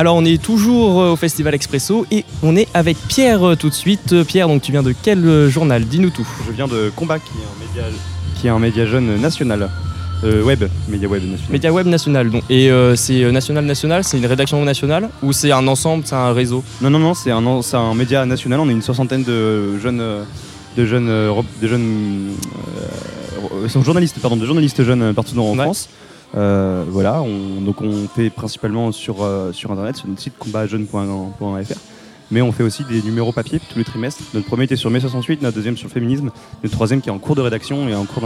Alors on est toujours euh, au Festival Expresso et on est avec Pierre euh, tout de suite. Euh, Pierre, donc tu viens de quel journal? Dis-nous tout. Je viens de Combat, qui est un média, qui est un média jeune national. Euh, web, média web national. Média Web National. Donc. Et euh, c'est national national, c'est une rédaction nationale? Ou c'est un ensemble, c'est un réseau? Non, non, non, c'est un, c'est un média national. On est une soixantaine de jeunes, de jeunes, rep- de jeunes euh, sont journalistes, pardon, de journalistes jeunes partout en Ouais. France. Euh, voilà, on, donc on fait principalement sur, euh, sur internet, sur notre site combatjeune.fr. Mais on fait aussi des numéros papier tous les trimestres. Notre premier était sur mai 68, notre deuxième sur le féminisme, le troisième qui est en cours de rédaction et en cours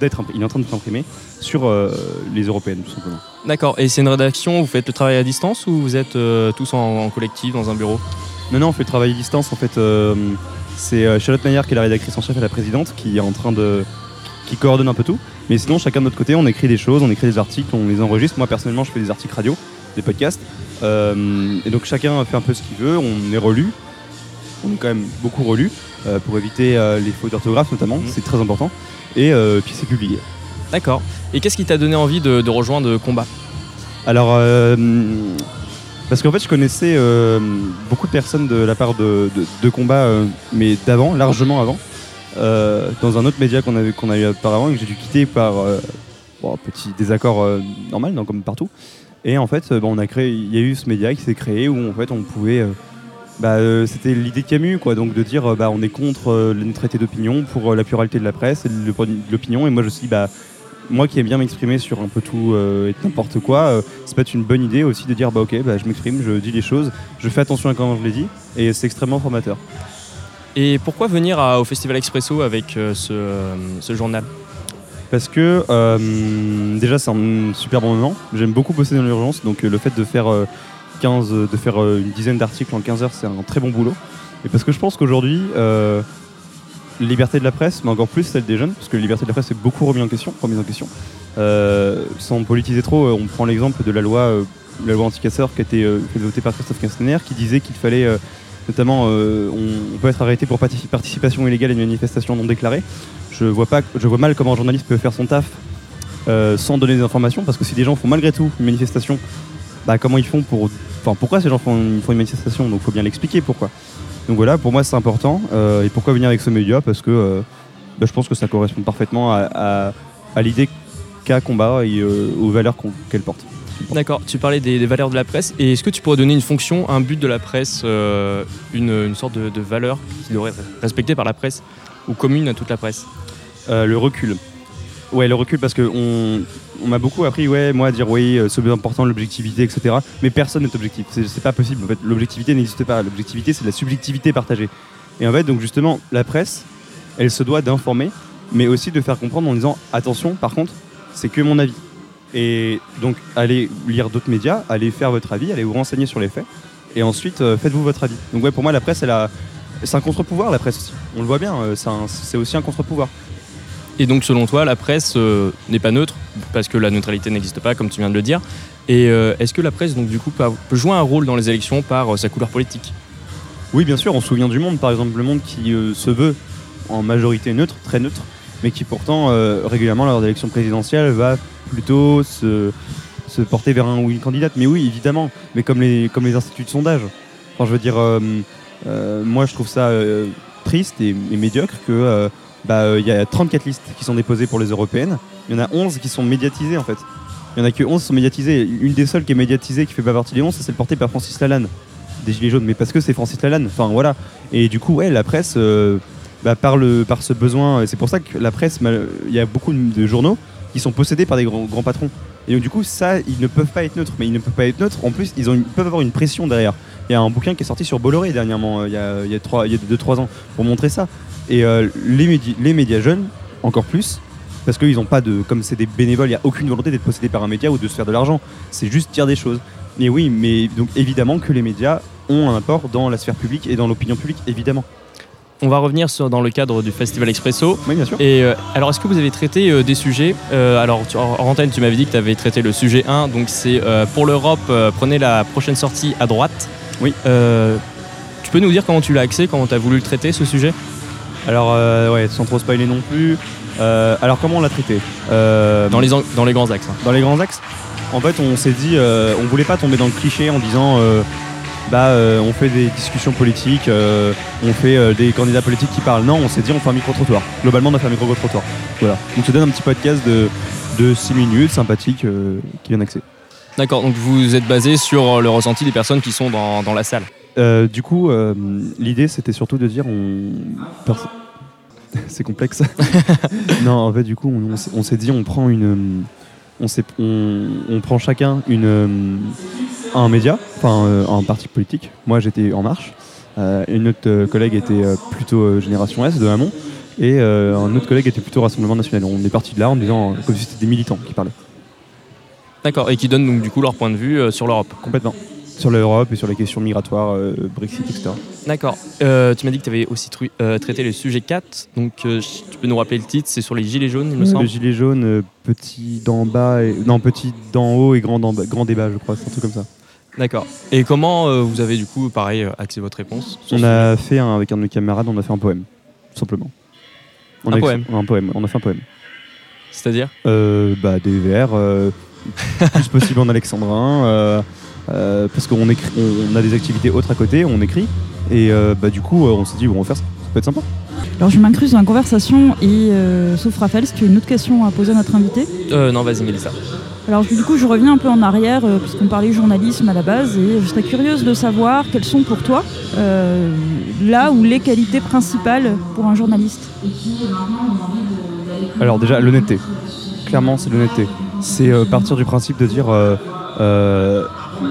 d'être, il est en train de s'imprimer sur euh, les européennes tout simplement. D'accord. Et c'est une rédaction, vous faites le travail à distance ou vous êtes euh, tous en, en collectif dans un bureau? Non, non, on fait le travail à distance. En fait, euh, c'est Charlotte Maillard qui est la rédactrice en chef et la présidente qui est en train de. Qui coordonne un peu tout. Mais sinon, chacun de notre côté, on écrit des choses, on écrit des articles, on les enregistre. Moi, personnellement, je fais des articles radio, des podcasts. Euh, et donc, chacun fait un peu ce qu'il veut. On est relu. On est quand même beaucoup relu euh, pour éviter euh, les fautes d'orthographe, notamment. Mhm. C'est très important. Et puis, c'est publié. D'accord. Et qu'est-ce qui t'a donné envie de, de rejoindre Combat? Alors, parce qu'en fait, je connaissais euh, beaucoup de personnes de la part de, de, de combat, euh, mais d'avant, largement avant, euh, dans un autre média qu'on avait a eu auparavant et que j'ai dû quitter par euh, petit désaccord euh, normal, comme partout. Et en fait, bon, on a créé, il y a eu ce média qui s'est créé où en fait, on pouvait bah, c'était l'idée de Camus, quoi, donc de dire bah, on est contre le traité d'opinion pour la pluralité de la presse et de l'opinion. Et moi je suis bah, moi qui aime bien m'exprimer sur un peu tout et n'importe quoi, euh, c'est peut-être une bonne idée aussi de dire bah ok, bah, je m'exprime, je dis les choses, je fais attention à comment je les dis, et c'est extrêmement formateur. Et pourquoi venir au Festival Expresso avec euh, ce, euh, ce journal? Parce que euh, déjà c'est un super bon moment, j'aime beaucoup bosser dans l'urgence, donc le fait de faire, euh, 15, euh, de faire une dizaine d'articles en 15 heures c'est un très bon boulot. Et parce que je pense qu'aujourd'hui, euh, liberté de la presse, mais encore plus celle des jeunes, parce que la liberté de la presse est beaucoup remise en question, remise en question. Sans politiser trop, on prend l'exemple de la loi, la loi anti-casseurs qui a été votée par Christophe Castaner, qui disait qu'il fallait, notamment, euh, on, peut être arrêté pour parti- participation illégale à une manifestation non déclarée. Je vois pas, je vois mal comment un journaliste peut faire son taf euh, sans donner des informations, parce que si des gens font malgré tout une manifestation, bah, comment ils font pour, enfin pourquoi ces gens font, font une manifestation, donc faut bien l'expliquer pourquoi. Donc voilà, pour moi c'est important. Euh, et pourquoi venir avec ce média? Parce que bah, je pense que ça correspond parfaitement à, l'idée qu'a Combat et aux valeurs qu'elle porte. D'accord, tu parlais des, valeurs de la presse. Et est-ce que tu pourrais donner une fonction, un but de la presse, euh, une, sorte de, valeur qui devrait être respectée par la presse ou commune à toute la presse? Euh, le recul. Ouais, le recul parce que on, m'a beaucoup appris, ouais, moi à dire oui, euh, c'est important l'objectivité, etc. Mais personne n'est objectif. C'est pas possible. L'objectivité n'existe pas. L'objectivité, c'est la subjectivité partagée. Et en fait, donc justement, la presse, elle se doit d'informer, mais aussi de faire comprendre en disant attention, par contre, c'est que mon avis. Et donc, allez lire d'autres médias, allez faire votre avis, allez vous renseigner sur les faits, et ensuite euh, faites-vous votre avis. Donc ouais, pour moi, la presse, elle a, c'est un contre-pouvoir, la presse aussi. On le voit bien. euh, c'est un- c'est aussi un contre-pouvoir. Et donc, selon toi, la presse euh, n'est pas neutre, parce que la neutralité n'existe pas, comme tu viens de le dire? Et est-ce que la presse, donc, du coup, peut, jouer un rôle dans les élections par sa couleur politique? Oui, bien sûr, on se souvient du Monde, par exemple, le Monde qui se veut en majorité neutre, très neutre, mais qui pourtant, euh, régulièrement, lors d'élections présidentielles, va plutôt se, se porter vers un ou une candidate. Mais oui, évidemment, mais comme les, comme les instituts de sondage. Enfin, je veux dire, euh, euh, moi, je trouve ça triste et, médiocre que bah, il y a 34 listes qui sont déposées pour les européennes. Il y en a 11 qui sont médiatisées, en fait. Il y en a que 11 qui sont médiatisées. Une des seules qui est médiatisée, qui fait pas partie des 11, c'est celle portée par Francis Lalanne des Gilets jaunes, mais parce que c'est Francis Lalanne. Enfin voilà. Et du coup, ouais, la presse, bah, par, le, par ce besoin, c'est pour ça que la presse, il y a beaucoup de journaux qui sont possédés par des grands, patrons. Et donc du coup, ça, ils ne peuvent pas être neutres. Mais ils ne peuvent pas être neutres. En plus, ils, peuvent avoir une pression derrière. Il y a un bouquin qui est sorti sur Bolloré dernièrement, euh, il y a, il y a, trois- il y a deux, trois ans, pour montrer ça. Et euh, les, médi- les médias jeunes, encore plus, parce qu'ils n'ont pas de. Comme c'est des bénévoles, il n'y a aucune volonté d'être possédé par un média ou de se faire de l'argent. C'est juste dire des choses. Mais oui, mais donc évidemment que les médias ont un apport dans la sphère publique et dans l'opinion publique, évidemment. On va revenir sur, dans le cadre du Festival Expresso. Oui, bien sûr. Et euh, alors, est-ce que vous avez traité euh, des sujets Euh, Alors, tu- en en antenne, tu m'avais dit que tu avais traité le sujet 1, donc c'est pour l'Europe, prenez la prochaine sortie à droite. Oui. Tu peux nous dire comment tu l'as axé, comment tu as voulu le traiter, ce sujet? Alors, euh, ouais, sans trop spoiler non plus. Alors, comment on l'a traité? Euh, dans les, dans les grands axes. hein. dans les grands axes? En fait, on s'est dit, on voulait pas tomber dans le cliché en disant, bah, euh, on fait des discussions politiques, euh, on fait euh, des candidats politiques qui parlent. Non, on s'est dit, on fait un micro-trottoir. Globalement, on a fait un micro-trottoir. Voilà. Donc, te donne un petit podcast de, de 6 minutes, sympathique, qui vient d'accès. D'accord, donc vous êtes basé sur le ressenti des personnes qui sont dans, dans la salle. Euh, du coup, l'idée, c'était surtout de dire, on. C'est complexe. non, en fait, du coup, on, on s'est- dit, on prend une. On, s'est- on, on prend chacun une, un média, enfin euh, un parti politique. Moi, j'étais En Marche. Euh, une autre euh, collègue était euh, plutôt euh, Génération S de Hamon. Et euh, un autre collègue était plutôt Rassemblement National. On est parti de là en disant, euh, comme si c'était des militants qui parlaient. D'accord, et qui donnent donc du coup leur point de vue euh, sur l'Europe. Complètement. Sur l'Europe et sur les questions migratoires, euh, Brexit, etc. D'accord. Euh, tu m'as dit que tu avais aussi tru- euh, traité le sujet 4, donc euh, tu peux nous rappeler le titre, c'est sur les gilets jaunes, il me Le semble. gilet jaune, euh, petit d'en bas, et... non petit d'en haut et grand, d'en bas- grand débat, je crois, c'est un truc comme ça. D'accord. Et comment euh, vous avez du coup, pareil, euh, axé votre réponse On a fait un- avec un de mes camarades, on a fait un poème, tout simplement. On Un a- poème Un poème. On a fait un poème. C'est-à-dire Euh, bah, des vers, euh, plus possible en alexandrin, euh, euh, parce qu'on écrit, on, on a des activités autres à côté, on écrit, et euh, bah, du coup, euh, on s'est dit, bon, on va faire ça, ça peut être sympa. Alors je m'incruse dans la conversation et euh, sauf Raphaël, si tu as une autre question à poser à notre invité? euh, Non, vas-y, Mélissa. Alors du coup, je reviens un peu en arrière euh, puisqu'on parlait journalisme à la base et je serais curieuse de savoir quelles sont pour toi euh, là où les qualités principales pour un journaliste. Alors déjà, l'honnêteté. Clairement, c'est l'honnêteté. C'est euh, partir du principe de dire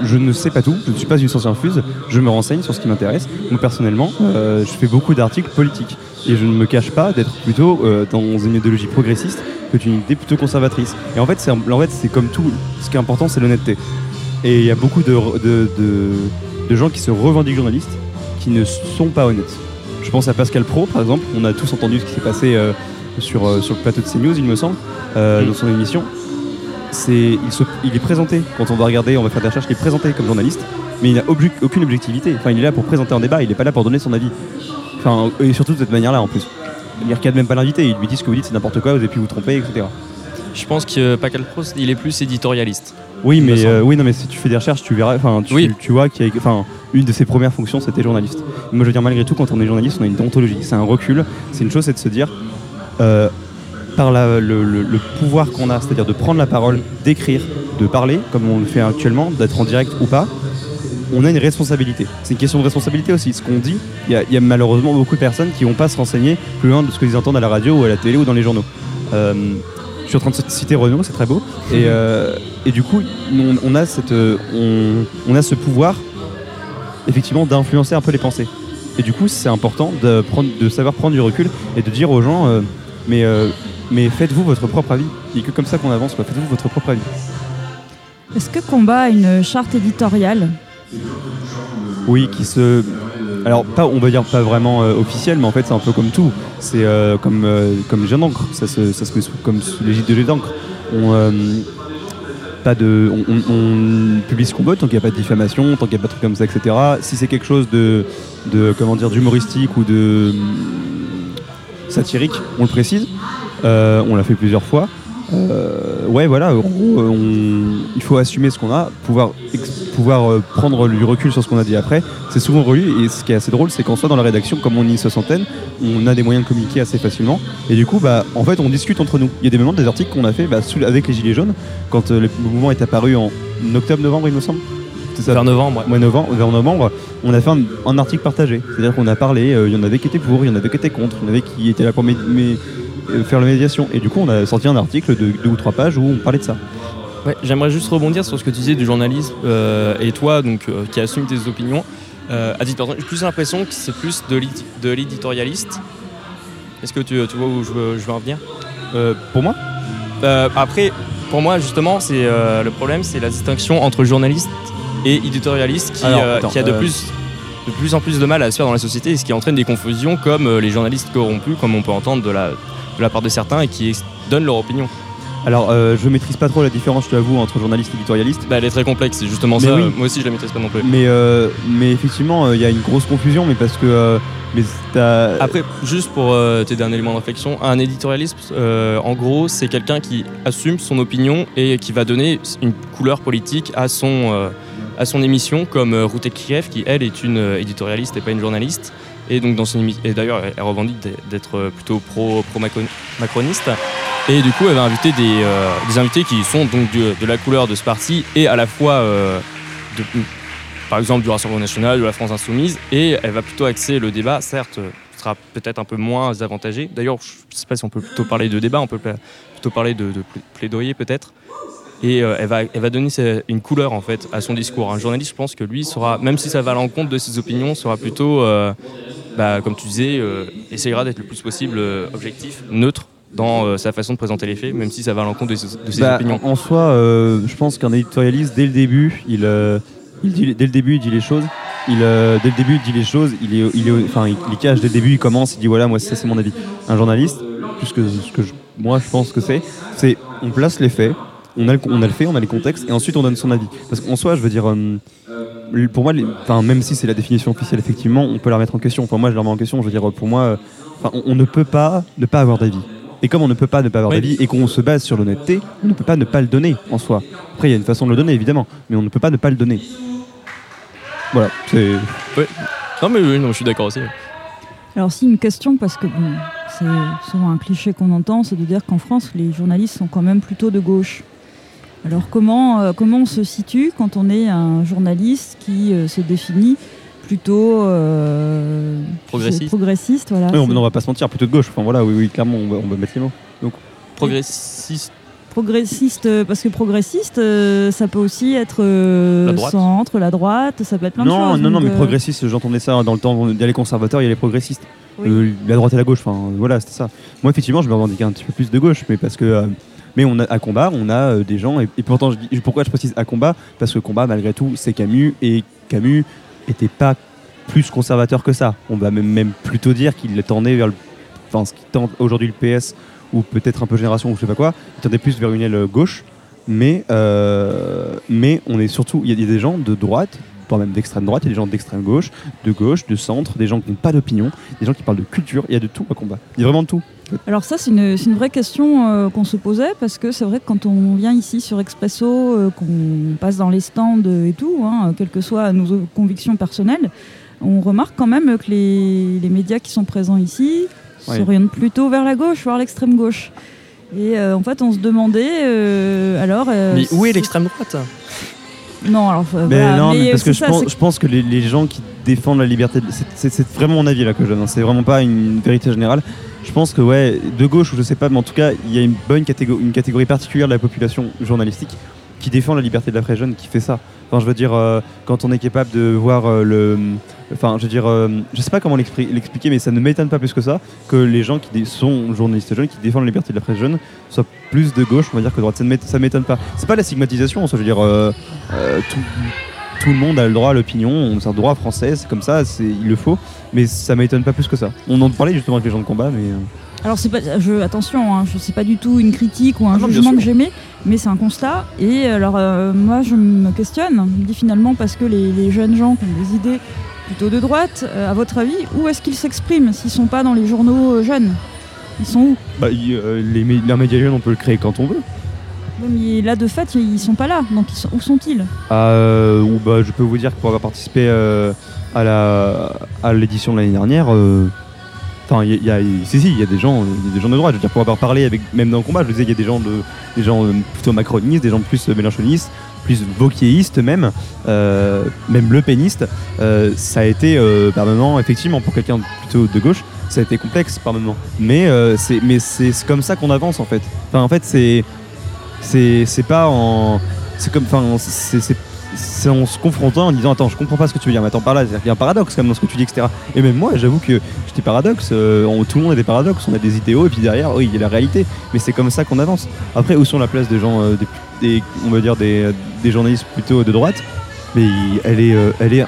je ne sais pas tout, je ne suis pas une science infuse, je me renseigne sur ce qui m'intéresse. Moi personnellement, je fais beaucoup d'articles politiques et je ne me cache pas d'être plutôt euh, dans une idéologie progressiste que d'une idée plutôt conservatrice. Et en fait, c'est en fait, c'est comme tout, ce qui est important, c'est l'honnêteté. Et il y a beaucoup de, de, de- de gens qui se revendiquent journalistes qui ne sont pas honnêtes. Je pense à Pascal Pro, par exemple. On a tous entendu ce qui s'est passé euh, sur, euh, sur le plateau de CNews, il me semble, euh, Mm. dans son émission. C'est, il, se- il est présenté, quand on va regarder, on va faire des recherches, il est présenté comme journaliste, mais il n'a aucune objectivité. Enfin, il est là pour présenter un débat, il n'est pas là pour donner son avis. Enfin, et surtout de cette manière-là en plus. Il ne même pas l'invité, il lui dit ce que vous dites, c'est n'importe quoi, vous avez pu vous tromper, etc. Je pense que euh, Pascal Prost, il est plus éditorialiste. Oui, mais euh, oui, non, mais si tu fais des recherches, tu verras. Enfin, tu, Oui. tu vois qu'il y a, enfin, une de ses premières fonctions, c'était journaliste. Moi, je veux dire, malgré tout, quand on est journaliste, on a une déontologie. C'est un recul. C'est une chose, c'est de se dire, euh, par la- le, le- le pouvoir qu'on a, c'est-à-dire de prendre la parole, d'écrire, de parler, comme on le fait actuellement, d'être en direct ou pas, on a une responsabilité. C'est une question de responsabilité aussi. Ce qu'on dit, il y, a- il y a malheureusement beaucoup de personnes qui vont pas se renseigner plus loin de ce qu'ils entendent à la radio ou à la télé ou dans les journaux. Euh, je suis en train de citer Renault, c'est très beau. Et, euh, et du coup, on, on a cette, euh, on, on a ce pouvoir, effectivement, d'influencer un peu les pensées. Et du coup, c'est important de, prendre, de savoir prendre du recul et de dire aux gens, euh, mais, euh, mais faites-vous votre propre avis. Il n'y a que comme ça qu'on avance, faites-vous votre propre avis. Est-ce que Combat a une charte éditoriale? Oui, qui se. Alors, pas, on va dire pas vraiment euh, officiel, mais en fait, c'est un peu comme tout. C'est euh, comme, euh, comme d'encre. Ça se, ça se met sous, comme l'égide de jeux d'encre. On, euh, de, on, publie ce qu'on veut tant qu'il n'y a pas de diffamation, tant qu'il n'y a pas de trucs comme ça, etc. Si c'est quelque chose de, de comment dire, d'humoristique ou de hum, satirique, on le précise. Euh, on l'a fait plusieurs fois. Euh, ouais, voilà, en gros, euh, on- il faut assumer ce qu'on a, pouvoir, euh, prendre du recul sur ce qu'on a dit après. C'est souvent relu, et ce qui est assez drôle, c'est qu'en soit dans la rédaction, comme on est une soixantaine, on a des moyens de communiquer assez facilement. Et du coup, bah, en fait, on discute entre nous. Il y a des moments, des articles qu'on a fait bah, sous- avec les Gilets jaunes, quand euh, le mouvement est apparu en octobre-novembre, il me semble. Ça Vers novembre, ouais. mois novembre, vers novembre, on a fait un, un article partagé. C'est-à-dire qu'on a parlé, euh, il y en avait qui étaient pour, il y en avait qui étaient contre, il y en avait qui étaient là pour euh, faire la médiation. Et du coup, on a sorti un article de deux ou trois pages où on parlait de ça. Ouais, J'aimerais juste rebondir sur ce que tu disais du journalisme euh, et toi donc euh, qui assume tes opinions. Euh, à titre personnel, j'ai plus l'impression que c'est plus de l'édi- de l'éditorialiste. Est-ce que tu, tu vois où je veux, je veux en venir? Euh, pour moi? Euh, Après, pour moi justement, c'est euh, le problème, c'est la distinction entre journaliste et éditorialiste qui, Alors, euh, attends, qui a de euh, plus de plus en plus de mal à se faire dans la société et ce qui entraîne des confusions comme euh, les journalistes corrompus, comme on peut entendre de la, de la part de certains et qui donnent leur opinion. Alors, euh, je maîtrise pas trop la différence, je t'avoue, entre journaliste et éditorialiste. Bah, elle est très complexe, c'est justement Mais ça. oui. Moi aussi, je la maîtrise pas non plus. Mais, euh, mais effectivement, euh, il y a une grosse confusion, mais parce que. euh, mais t'as- Après, juste pour t'aider un élément de réflexion, un éditorialiste, en gros, c'est quelqu'un qui assume son opinion et qui va donner une couleur politique à son, à son émission, comme Ruth Kiev, qui elle est une éditorialiste et pas une journaliste. Et donc dans d'ailleurs, elle, revendique d'être- euh, plutôt pro, pro macroniste. Et du coup, elle va inviter des, euh, des invités qui sont donc du- de la couleur de ce parti et à la fois euh, de, par exemple du Rassemblement National, de la France Insoumise, et elle va plutôt axer le débat, certes, sera peut-être un peu moins avantagé. D'ailleurs, je ne sais pas si on peut plutôt parler de débat, on peut plutôt parler de, de pla- plaidoyer peut-être. Et euh, elle, va, elle va donner une couleur en fait à son discours. Un journaliste, je pense que lui sera, même si ça va à l'encontre de ses opinions, sera plutôt, euh, bah, comme tu disais, euh, essayera d'être le plus possible euh, objectif, neutre dans sa façon de présenter les faits, même si ça va à l'encontre de ses, de ses Bah, opinions. En soi, je pense qu'un éditorialiste, dès le début, il, il dit, dès le début, il dit les choses. Il, euh, dès le début, il dit les choses. Il est, il est, enfin, il, cache dès le début. Il commence, il dit voilà, moi ça c'est mon avis. Un journaliste, puisque ce que je- moi je pense que c'est, c'est on place les faits, on a, le, on a le fait, on a les contextes, et ensuite on donne son avis. Parce qu'en soi, je veux dire, euh, pour moi, les- même si c'est la définition officielle, effectivement, on peut la remettre en question. Enfin, moi, je la remets en question. Je veux dire, pour moi, enfin, on, on ne peut pas ne pas avoir d'avis. Et comme on ne peut pas ne pas avoir Oui. d'avis et qu'on se base sur l'honnêteté, on ne peut pas ne pas le donner en soi. Après, il y a une façon de le donner, évidemment, mais on ne peut pas ne pas le donner. Voilà, c'est. Non mais oui, non, je suis d'accord aussi. Alors si une question, parce que bon, c'est souvent un cliché qu'on entend, c'est de dire qu'en France, les journalistes sont quand même plutôt de gauche. Alors comment, euh, comment on se situe quand on est un journaliste qui euh, se définit plutôt euh, Progressiste. progressiste voilà, Oui, on, on va pas se mentir, plutôt de gauche. Enfin voilà, oui, oui, clairement, on va, on va mettre les mots. Progressiste. progressiste, euh, parce que progressiste, euh, ça peut aussi être euh, La droite. centre, la droite, ça peut être plein non, de choses. non, non, donc, mais euh, progressiste, j'entendais ça dans le temps. Il y a les conservateurs, il y a les progressistes. Oui. Euh, la droite et la gauche, enfin voilà, c'était ça. Moi, effectivement, je me revendique un petit peu plus de gauche, mais parce que. Mais on a, à combat, on a euh, des gens, et, pourtant, je pourquoi je précise à combat? Parce que combat, malgré tout, c'est Camus, et Camus était pas plus conservateur que ça. On va même, plutôt dire qu'il tendait vers le. Enfin, ce qui tend aujourd'hui le PS, ou peut-être un peu Génération, ou je sais pas quoi, il tendait plus vers une aile gauche, mais, euh, on est surtout. Il y, a- des gens de droite, voire même d'extrême droite, il y a des gens d'extrême gauche, de gauche, de centre, des gens qui n'ont pas d'opinion, des gens qui parlent de culture, il y a de tout à combat. Il y a vraiment de tout. Alors ça, c'est une, c'est une vraie question euh, qu'on se posait parce que c'est vrai que quand on vient ici sur Expresso, euh, qu'on passe dans les stands et tout, hein, quelles que soient nos convictions personnelles, on remarque quand même que les, les médias qui sont présents ici Oui. s'orientent plutôt vers la gauche, voire l'extrême gauche. Et euh, en fait, on se demandait, euh, alors... euh, Mais où est c'est- l'extrême droite? Non, alors... Mais voilà, non, mais parce que je pense, c'est- je pense que les, les gens qui défendent la liberté, c'est- vraiment mon avis là que je donne, hein, c'est vraiment pas une vérité générale. Je pense que ouais, de gauche ou je sais pas, mais en tout cas, il y a une bonne catégorie, une catégorie particulière de la population journalistique qui défend la liberté de la presse jeune, qui fait ça. Enfin, je veux dire, euh, quand on est capable de voir euh, le, enfin, je veux dire, euh, je sais pas comment l'expliquer, mais ça ne m'étonne pas plus que ça que les gens qui sont journalistes jeunes, qui défendent la liberté de la presse jeune, soient plus de gauche, on va dire que de droite. Ça ne m'étonne pas. C'est pas la stigmatisation, ça. Je veux dire, euh, tout le monde a le droit à l'opinion, c'est un droit français, c'est comme ça, c'est- il le faut, mais ça m'étonne pas plus que ça. On en parlait justement avec les gens de combat, mais euh, Alors c'est pas, je, attention, hein, je sais pas du tout une critique ou un Ah jugement que j'aimais, mais c'est un constat. Et alors euh, moi je me questionne, je me dis finalement parce que les, les jeunes gens qui ont des idées plutôt de droite, euh, à votre avis, où est-ce qu'ils s'expriment s'ils sont pas dans les journaux jeunes? Ils sont où? Bah, euh, les médias jeunes, on peut le créer quand on veut. Mais là de fait ils sont pas là, donc où sont-ils? Euh, bah, je peux vous dire que pour avoir participé euh, à à l'édition de l'année dernière, euh, enfin il y, a- si si il y a des gens, des gens de droite. Je veux dire pour avoir parlé avec même dans le combat, je disais il y a des gens de des gens plutôt macronistes, des gens plus mélenchonistes, plus vauquiéistes même, même le péniste. Ça a été par moments effectivement pour quelqu'un plutôt de gauche, ça a été complexe par moments. Mais c'est mais c'est comme ça qu'on avance en fait. Enfin en fait c'est c'est pas en c'est comme enfin c'est en se confrontant en disant attends je comprends pas ce que tu veux dire mais attends par là il y a un paradoxe quand même dans ce que tu dis etc et même moi j'avoue que j'étais paradoxe euh, tout le monde a des paradoxes on a des idéaux et puis derrière oui il y a la réalité. Mais c'est comme ça qu'on avance. Après où sont la place des gens euh, des, on va dire des, des journalistes plutôt de droite? Mais elle est euh, elle est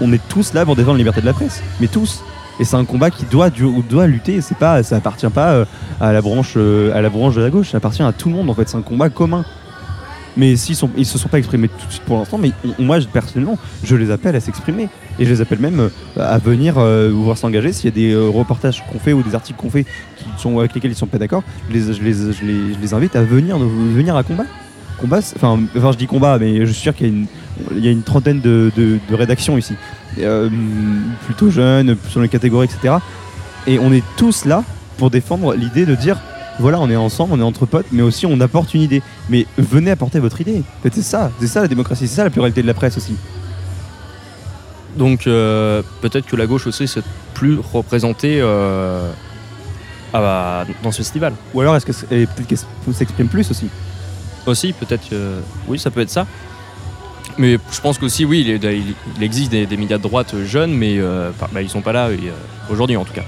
on est tous là pour défendre la liberté de la presse. Mais tous Et c'est un combat qui doit, doit lutter. C'est pas, ça appartient pas euh, à la branche, euh, à la branche de la gauche. Ça appartient à tout le monde. En fait, c'est un combat commun. Mais s'ils sont, ils se sont pas exprimés tout de suite pour l'instant. Mais moi, personnellement, je les appelle à s'exprimer et je les appelle même euh, à venir euh, voir s'engager. S'il y a des reportages qu'on fait ou des articles qu'on fait qui sont avec lesquels ils sont pas d'accord, je les, je les, invite à venir, venir à combat. Combat, enfin, enfin, je dis combat, mais je suis sûr qu'il y a une, il y a une trentaine de, de- de rédactions ici, Euh, plutôt jeunes, sur les catégories, etc. Et on est tous là pour défendre l'idée de dire voilà, on est ensemble, on est entre potes, mais aussi on apporte une idée. Mais venez apporter votre idée. C'est ça, c'est ça la démocratie, c'est ça la pluralité de la presse aussi. Donc euh, peut-être que la gauche aussi c'est plus représentée euh, ah bah, dans ce festival. Ou alors est-ce que peut-être qu'elle s'exprime plus aussi. Aussi, peut-être oui, ça peut être ça. Mais je pense qu'aussi, oui, il, est- il- il existe des, des médias de droite jeunes, mais euh, bah, bah, ils sont pas là et, euh, aujourd'hui en tout cas.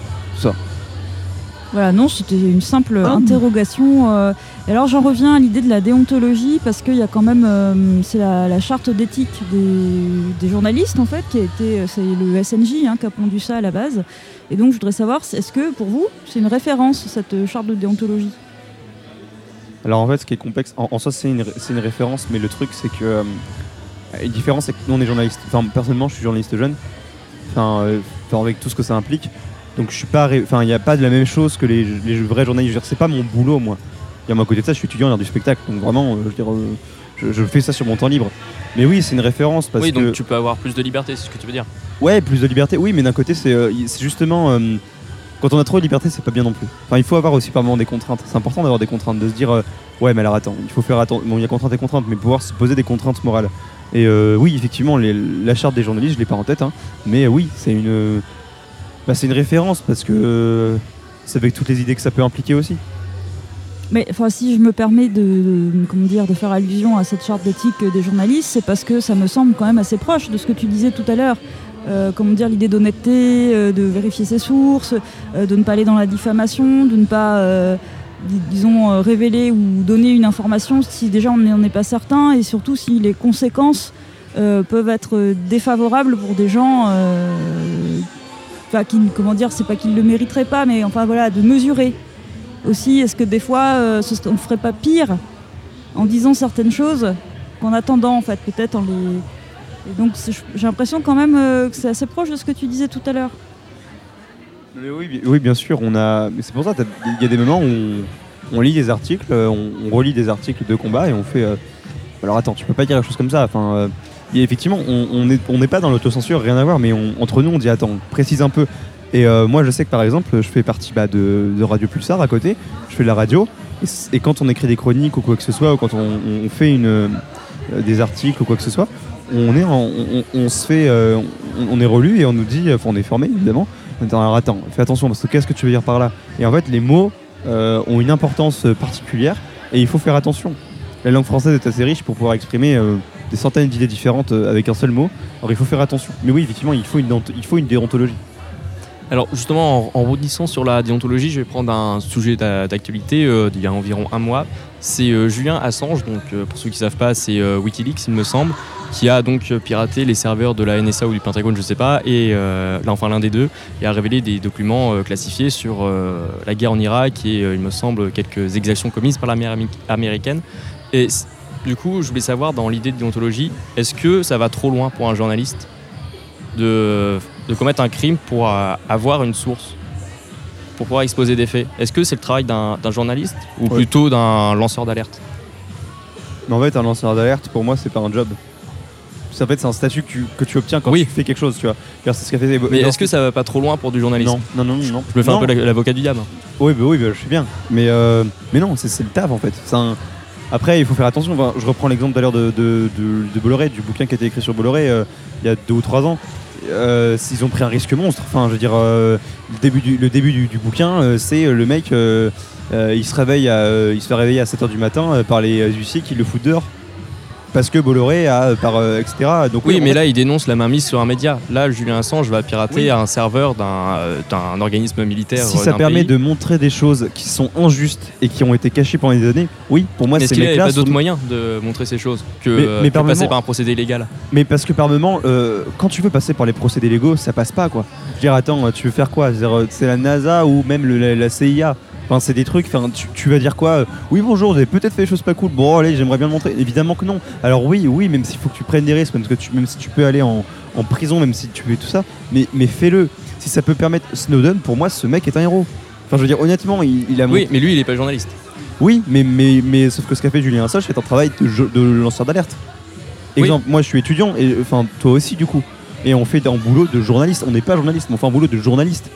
Voilà, non, c'était une simple interrogation. euh, et alors j'en reviens à l'idée de la déontologie parce qu'il y a quand même, euh, c'est la, la charte d'éthique des, des journalistes en fait, qui a été, c'est le SNJ hein, qui a pondu ça à la base. Et donc je voudrais savoir, est-ce que pour vous, c'est une référence cette charte de déontologie? Alors en fait, ce qui est complexe, en, en soi, c'est une, une référence, mais le truc, c'est que. euh, une différence, c'est que nous, on est journaliste. Enfin, personnellement, je suis journaliste jeune. Enfin, euh, avec tout ce que ça implique. Donc, je suis pas. ré- Enfin, il n'y a pas de la même chose que les, les vrais journalistes. C'est pas mon boulot, moi. Et à moi, à côté de ça, je suis étudiant en art du spectacle. Donc, vraiment, euh, je, veux dire, je, je fais ça sur mon temps libre. Mais oui, c'est une référence parce oui, que. donc tu peux avoir plus de liberté, c'est ce que tu veux dire. Ouais, plus de liberté, oui, mais d'un côté, c'est euh, justement. euh, quand on a trop de liberté, c'est pas bien non plus. Enfin, il faut avoir aussi par moment des contraintes. C'est important d'avoir des contraintes, de se dire, euh, ouais, mais alors attends, il faut faire attention. Bon, il y a contraintes et contraintes, mais pouvoir se poser des contraintes morales. Et euh, oui, effectivement, la charte des journalistes, je l'ai pas en tête, hein, mais euh, oui, c'est une, bah, c'est référence parce que c'est avec toutes les idées que ça peut impliquer aussi. Mais enfin, si je me permets de, de faire allusion à cette charte d'éthique des journalistes, c'est parce que ça me semble quand même assez proche de ce que tu disais tout à l'heure. Euh, comment dire, l'idée d'honnêteté, euh, de vérifier ses sources, euh, de ne pas aller dans la diffamation, de ne pas, dis- disons, révéler ou donner une information si déjà on n'en est pas certain, et surtout si les conséquences peuvent être défavorables pour des gens. enfin, qui, comment dire, c'est pas qu'ils le mériteraient pas, mais enfin voilà, de mesurer aussi, est-ce que des fois, on ne ferait pas pire en disant certaines choses qu'en attendant, en fait, peut-être en les... Et donc, j'ai l'impression quand même euh, que c'est assez proche de ce que tu disais tout à l'heure. Oui, oui, bien sûr, on a. C'est pour ça, il y a des moments où on, lit des articles, euh, on, relit des articles de combat et on fait. euh, Alors attends, tu peux pas dire quelque chose comme ça. Enfin, euh, effectivement, on n'est pas dans l'autocensure, rien à voir, mais entre nous, on dit attends, précise un peu. Et moi, je sais que par exemple, je fais partie bah, de, Radio Pulsar à côté. Je fais de la radio. Et, quand on écrit des chroniques ou quoi que ce soit, ou quand on, fait des articles ou quoi que ce soit, on est, relu et on nous dit, on est formé évidemment. Alors attends, fais attention parce que qu'est-ce que tu veux dire par là? Et en fait, les mots euh, ont une importance euh, particulière et il faut faire attention. La langue française est assez riche pour pouvoir exprimer euh, des centaines d'idées différentes avec un seul mot. Alors il faut faire attention. Mais oui, effectivement, il faut une, déontologie. Alors justement, en, en sur la déontologie, je vais prendre un sujet d'a- d'actualité d'il y a environ un mois. C'est Julien Assange, donc pour ceux qui ne savent pas, c'est Wikileaks, il me semble, qui a donc euh, piraté les serveurs de la NSA ou du Pentagone, je ne sais pas, et euh, là, enfin l'un des deux, et a révélé des documents euh, classifiés sur euh, la guerre en Irak et il me semble quelques exactions commises par l'armée américaine. Et du coup, je voulais savoir dans l'idée de déontologie, est-ce que ça va trop loin pour un journaliste de, de commettre un crime pour avoir une source, pour pouvoir exposer des faits? Est-ce que c'est le travail d'un d'un journaliste ou Ouais. plutôt d'un lanceur d'alerte? Mais en fait, un lanceur d'alerte, pour moi, c'est pas un job. En fait, c'est un statut que tu, que tu obtiens quand Oui. tu fais quelque chose, tu vois. C'est ce qu'a fait. Mais est-ce que ça va pas trop loin pour du journalisme non, non, non, non. Je me fais Non. un peu la- l'avocat du diable. Oui, bah oui, bah, je sais bien. Mais, euh, mais non, c'est le taf en fait. Un- Après, il faut faire attention. Enfin, je reprends l'exemple d'ailleurs de, de, de, de Bolloré, du bouquin qui a été écrit sur Bolloré euh, il y a deux ou trois ans. Euh, S'ils ont pris un risque monstre. Enfin, je veux dire, euh, le début du, le début du, du bouquin, euh, c'est le mec, il se réveille, à, il se fait réveiller à 7h du matin par les huissiers qui le foutent dehors. Parce que Bolloré a, euh, par, euh, etc. Donc, Oui, mais là, il dénonce la mainmise sur un média. Là, Julien Assange va pirater Oui. un serveur d'un euh, d'un organisme militaire. si ça permet pays. de montrer des choses qui sont injustes et qui ont été cachées pendant des années, oui, pour moi, Est-ce c'est qu'il n'y avait mecs-là pas d'autres sont- moyens de montrer ces choses que, Mais- mais que par passer moment- par un procédé légal? Mais parce que par moment, euh, quand tu veux passer par les procédés légaux, ça passe pas quoi. dire, attends, tu veux faire quoi? C'est la NASA ou même le- la, la CIA Enfin, c'est des trucs, enfin, tu, tu vas dire quoi Euh, Oui, bonjour, vous avez peut-être fait des choses pas cool. Bon, allez, j'aimerais bien le montrer. Évidemment que non. Alors, oui, oui, même s'il faut que tu prennes des risques, même, que tu, même si tu peux aller en, en prison, même si tu fais tout ça, mais, mais fais-le. Si ça peut permettre. Snowden, pour moi, ce mec est un héros. Enfin, je veux dire, honnêtement, il, il a Oui, mais lui, il est pas journaliste. oui, mais, mais, mais sauf que ce qu'a fait Julien Assange, c'est un travail de, lanceur d'alerte. Oui. Exemple, moi je suis étudiant, et enfin toi aussi du coup. Et on fait un boulot de journaliste. On n'est pas journaliste, mais on fait un boulot de journaliste.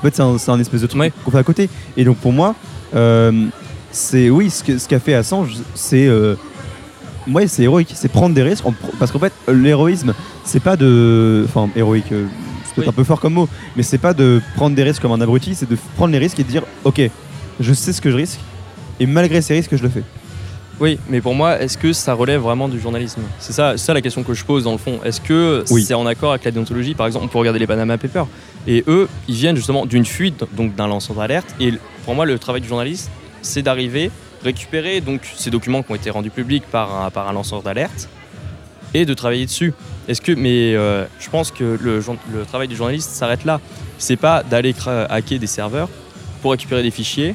En fait, c'est un, espèce de truc Ouais. qu'on fait à côté. Et donc pour moi, euh, c'est oui, ce qu'a fait Assange, c'est. Euh, ouais, c'est héroïque, c'est prendre des risques. Parce qu'en fait, l'héroïsme, c'est pas de. Enfin, héroïque, euh, c'est peut-être Oui. un peu fort comme mot, mais c'est pas de prendre des risques comme un abruti, c'est de prendre les risques et de dire Ok, je sais ce que je risque, et malgré ces risques, je le fais. Oui, mais pour moi, est-ce que ça relève vraiment du journalisme? C'est ça, ça la question que je pose dans le fond. Est-ce que Oui. c'est en accord avec la déontologie? Par exemple, on peut regarder les Panama Papers. Et eux, ils viennent justement d'une fuite, donc d'un lanceur d'alerte. Et pour moi, le travail du journaliste, c'est d'arriver, récupérer donc ces documents qui ont été rendus publics par un, par un lanceur d'alerte et de travailler dessus. Est-ce que, mais euh, je pense que le, le travail du journaliste s'arrête là. C'est pas d'aller hacker des serveurs pour récupérer des fichiers,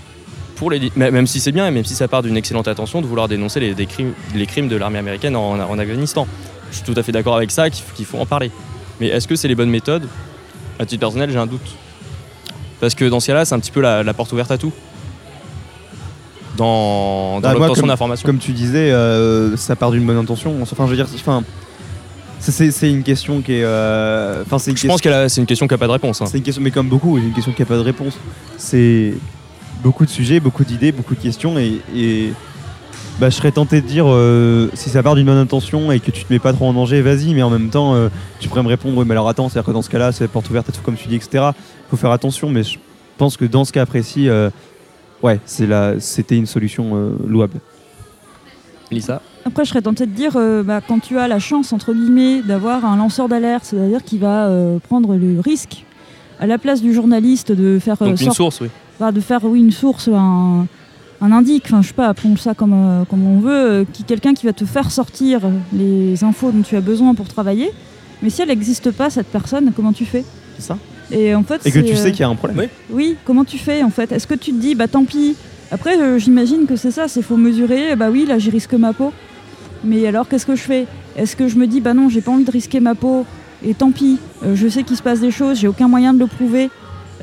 pour les, mais- même si c'est bien et même si ça part d'une excellente intention de vouloir dénoncer les, des crimes, les crimes de l'armée américaine en, en Afghanistan. Je suis tout à fait d'accord avec ça, qu'il faut en parler. Mais est-ce que c'est les bonnes méthodes? À titre personnel, j'ai un doute. Parce que dans ce cas-là, c'est un petit peu la, la porte ouverte à tout. Dans, dans Ah, moi, l'obtention d'informations. Comme tu disais, euh, ça part d'une bonne intention. Enfin, je veux dire, enfin, c'est- une question qui est. euh, Enfin, c'est une Je pense que c'est une question qui n'a pas de réponse. hein. C'est une question, mais comme beaucoup, c'est une question qui n'a pas de réponse. C'est beaucoup de sujets, beaucoup d'idées, beaucoup de questions, et, et, bah, je serais tenté de dire euh, si ça part d'une bonne intention et que tu te mets pas trop en danger, vas-y, mais en même temps, euh, tu pourrais me répondre, oui, mais alors attends, c'est-à-dire que dans ce cas-là, c'est la porte ouverte à tout comme tu dis, etc. Faut faire attention, mais je pense que dans ce cas précis, euh, ouais, c'est la, c'était une solution euh, louable. Lisa? Après, je serais tentée de dire, euh, bah, quand tu as la chance, entre guillemets, d'avoir un lanceur d'alerte, c'est-à-dire qui va euh, prendre le risque à la place du journaliste de faire, euh, Donc une source, oui. Bah, de faire oui, une source, un, un indique, enfin, je sais pas, appelons ça comme, euh, comme on veut, euh, qui, quelqu'un qui va te faire sortir les infos dont tu as besoin pour travailler. Mais si elle n'existe pas, cette personne, comment tu fais? C'est ça. Et en fait, Et que tu euh, sais qu'il y a un problème. Oui. oui, comment tu fais en fait? Est-ce que tu te dis, bah tant pis. Après, euh, j'imagine que c'est ça, c'est faut mesurer, bah oui, là j'y risque ma peau. Mais alors, qu'est-ce que je fais? Est-ce que je me dis, bah non, j'ai pas envie de risquer ma peau, et tant pis, euh, je sais qu'il se passe des choses, j'ai aucun moyen de le prouver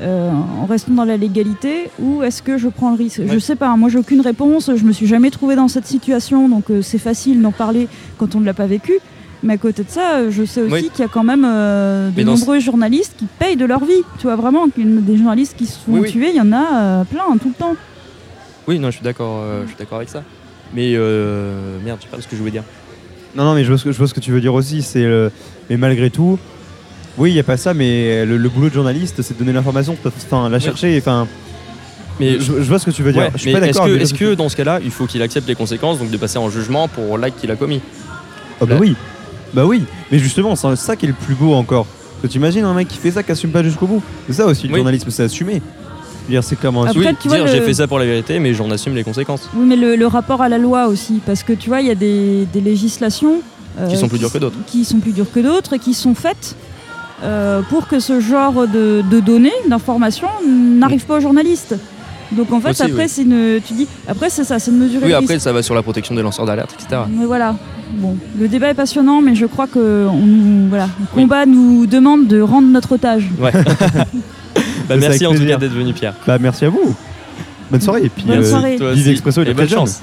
euh, en restant dans la légalité, ou est-ce que je prends le risque? Je Ouais. sais pas, hein, moi j'ai aucune réponse, je me suis jamais trouvée dans cette situation, donc euh, c'est facile d'en parler quand on ne l'a pas vécu. Mais à côté de ça, euh, je sais aussi Oui. qu'il y a quand même euh, de nombreux journalistes qui payent de leur vie. Tu vois vraiment, des journalistes qui se font Oui, oui. tuer, il y en a euh, plein tout le temps. Oui, non, je suis d'accord, euh, je suis d'accord avec ça. Mais euh, merde, j'ai perdu ce que je voulais dire. Non, non, mais je vois ce que, je vois ce que tu veux dire aussi. C'est mais malgré tout, oui, il n'y a pas ça, mais le, le boulot de journaliste, c'est de donner l'information, enfin, la chercher. Enfin, Mais je, je vois ce que tu veux dire. Ouais, je suis mais pas est-ce d'accord. que, ce dans ce cas-là, il faut qu'il accepte les conséquences, donc de passer en jugement pour l'acte qu'il a commis Ah bah oui, bah oui. Mais justement, c'est ça qui est le plus beau encore. Parce que tu imagines un mec qui fait ça, qui assume pas jusqu'au bout. C'est ça aussi le Oui. journalisme, c'est assumer. C'est clairement Après, assumer. Oui, dire le- j'ai fait ça pour la vérité, mais j'en assume les conséquences. Oui, mais le, le rapport à la loi aussi, parce que tu vois, il y a des, des législations euh, Qui sont plus dures que d'autres. Qui sont plus dures que d'autres et qui sont faites euh, pour que ce genre de, de données, d'informations, n'arrive pas aux journalistes. Donc en fait, Aussi, après, oui. c'est une. Tu dis, après, c'est ça, c'est de mesurer Oui, après, risque. ça va sur la protection des lanceurs d'alerte, etc. Mais voilà. Bon, le débat est passionnant, mais je crois que on, nous- voilà, le Oui. combat nous demande de rendre notre otage. Ouais. Bah, merci en tout cas d'être venu, Pierre. Bah merci à vous. Bonne soirée. Et puis, Bonne euh, soirée. Est Et bonne chance.